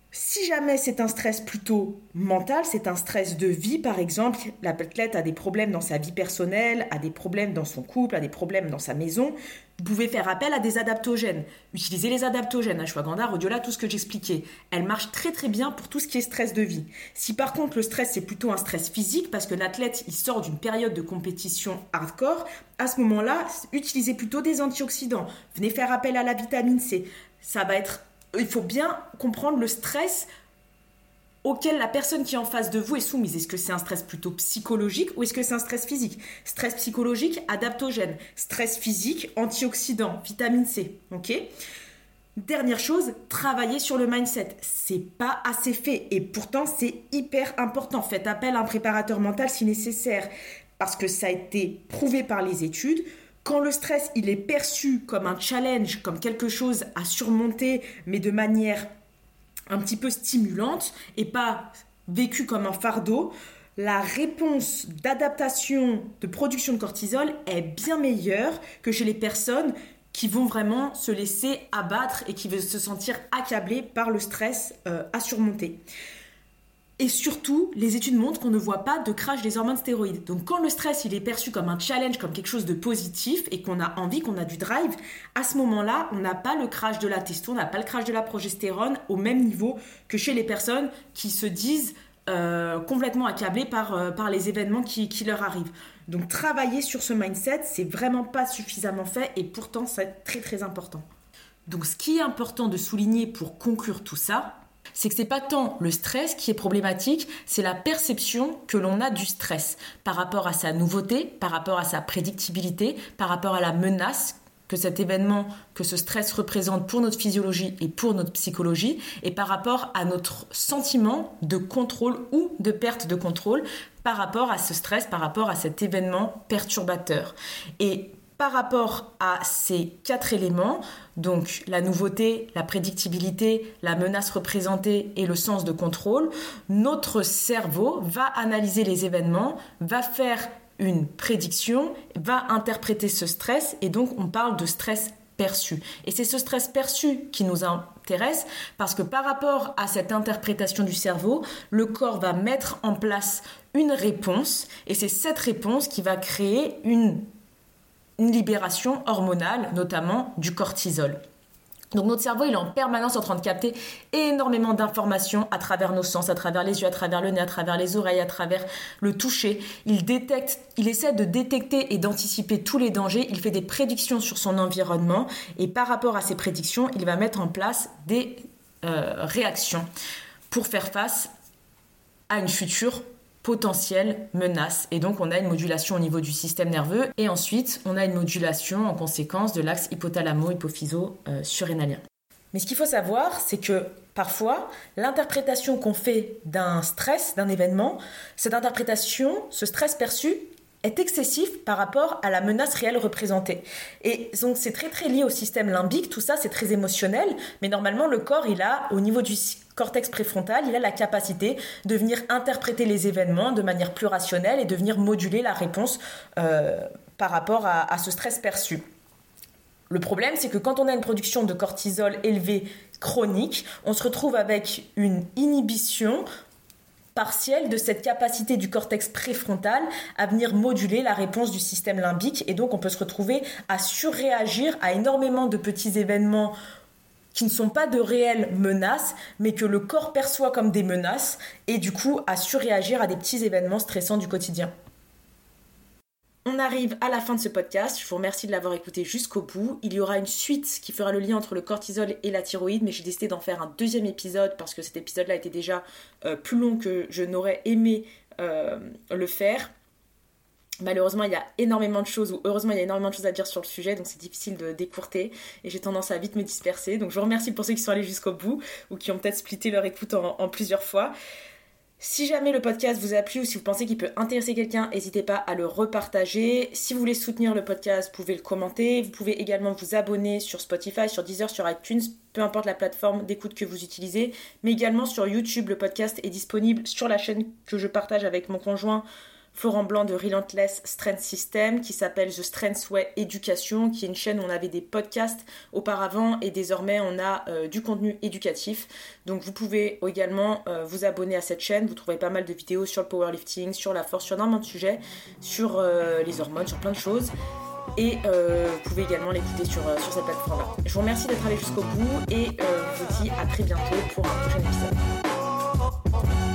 Si jamais c'est un stress plutôt mental, c'est un stress de vie par exemple, l'athlète a des problèmes dans sa vie personnelle, a des problèmes dans son couple, a des problèmes dans sa maison, vous pouvez faire appel à des adaptogènes. Utilisez les adaptogènes, ashwagandha, rhodiola, tout ce que j'expliquais. Elles marchent très très bien pour tout ce qui est stress de vie. Si par contre le stress c'est plutôt un stress physique parce que l'athlète il sort d'une période de compétition hardcore, à ce moment-là, utilisez plutôt des antioxydants. Venez faire appel à la vitamine C. Ça va être il faut bien comprendre le stress auquel la personne qui est en face de vous est soumise. Est-ce que c'est un stress plutôt psychologique ou est-ce que c'est un stress physique? Stress psychologique, adaptogène. Stress physique, antioxydant, vitamine C. Ok? Dernière chose, travailler sur le mindset. C'est pas assez fait et pourtant c'est hyper important. Faites appel à un préparateur mental si nécessaire parce que ça a été prouvé par les études quand le stress, il est perçu comme un challenge, comme quelque chose à surmonter, mais de manière un petit peu stimulante et pas vécu comme un fardeau, la réponse d'adaptation de production de cortisol est bien meilleure que chez les personnes qui vont vraiment se laisser abattre et qui vont se sentir accablées par le stress euh, à surmonter. Et surtout, les études montrent qu'on ne voit pas de crash des hormones stéroïdes. Donc quand le stress il est perçu comme un challenge, comme quelque chose de positif et qu'on a envie, qu'on a du drive, à ce moment-là, on n'a pas le crash de la testo, on n'a pas le crash de la progestérone au même niveau que chez les personnes qui se disent euh, complètement accablées par, euh, les événements qui, qui leur arrivent. Donc travailler sur ce mindset, c'est vraiment pas suffisamment fait et pourtant c'est très très important. Donc ce qui est important de souligner pour conclure tout ça, c'est que c'est pas tant le stress qui est problématique, c'est la perception que l'on a du stress par rapport à sa nouveauté, par rapport à sa prédictibilité, par rapport à la menace que cet événement, que ce stress représente pour notre physiologie et pour notre psychologie, et par rapport à notre sentiment de contrôle ou de perte de contrôle par rapport à ce stress, par rapport à cet événement perturbateur. Et par rapport à ces quatre éléments, donc la nouveauté, la prédictibilité, la menace représentée et le sens de contrôle, notre cerveau va analyser les événements, va faire une prédiction, va interpréter ce stress et donc on parle de stress perçu. Et c'est ce stress perçu qui nous intéresse parce que par rapport à cette interprétation du cerveau, le corps va mettre en place une réponse et c'est cette réponse qui va créer une, une libération hormonale, notamment du cortisol. Donc notre cerveau, il est en permanence en train de capter énormément d'informations à travers nos sens, à travers les yeux, à travers le nez, à travers les oreilles, à travers le toucher. Il détecte, il essaie de détecter et d'anticiper tous les dangers. Il fait des prédictions sur son environnement et par rapport à ces prédictions, il va mettre en place des euh, réactions pour faire face à une future potentielle menace. Et donc on a une modulation au niveau du système nerveux et ensuite on a une modulation en conséquence de l'axe hypothalamo-hypophyso-surrénalien. Mais ce qu'il faut savoir, c'est que parfois, l'interprétation qu'on fait d'un stress, d'un événement, cette interprétation, ce stress perçu, est excessif par rapport à la menace réelle représentée. Et donc c'est très très lié au système limbique, tout ça c'est très émotionnel, mais normalement le corps il a au niveau du cortex préfrontal, il a la capacité de venir interpréter les événements de manière plus rationnelle et de venir moduler la réponse euh, par rapport à, à ce stress perçu. Le problème, c'est que quand on a une production de cortisol élevée chronique, on se retrouve avec une inhibition partielle de cette capacité du cortex préfrontal à venir moduler la réponse du système limbique et donc on peut se retrouver à surréagir à énormément de petits événements qui ne sont pas de réelles menaces, mais que le corps perçoit comme des menaces, et du coup à surréagir à des petits événements stressants du quotidien. On arrive à la fin de ce podcast. Je vous remercie de l'avoir écouté jusqu'au bout. Il y aura une suite qui fera le lien entre le cortisol et la thyroïde, mais j'ai décidé d'en faire un deuxième épisode parce que cet épisode-là était déjà euh, plus long que je n'aurais aimé euh, le faire. Malheureusement, il y a énormément de choses, ou heureusement, il y a énormément de choses à dire sur le sujet, donc c'est difficile de décourter et j'ai tendance à vite me disperser. Donc je vous remercie pour ceux qui sont allés jusqu'au bout ou qui ont peut-être splitté leur écoute en plusieurs fois. Si jamais le podcast vous a plu ou si vous pensez qu'il peut intéresser quelqu'un, n'hésitez pas à le repartager. Si vous voulez soutenir le podcast, vous pouvez le commenter. Vous pouvez également vous abonner sur Spotify, sur Deezer, sur iTunes, peu importe la plateforme d'écoute que vous utilisez. Mais également sur YouTube, le podcast est disponible sur la chaîne que je partage avec mon conjoint Florent Blanc de Relentless Strength System qui s'appelle The Strength Way Education, qui est une chaîne où on avait des podcasts auparavant et désormais on a euh, du contenu éducatif. Donc vous pouvez également euh, vous abonner à cette chaîne, vous trouverez pas mal de vidéos sur le powerlifting, sur la force, sur énormément de sujets, sur euh, les hormones, sur plein de choses. Et vous pouvez également l'écouter sur, sur cette plateforme-là. Je vous remercie d'être allé jusqu'au bout et je vous dis à très bientôt pour un prochain épisode.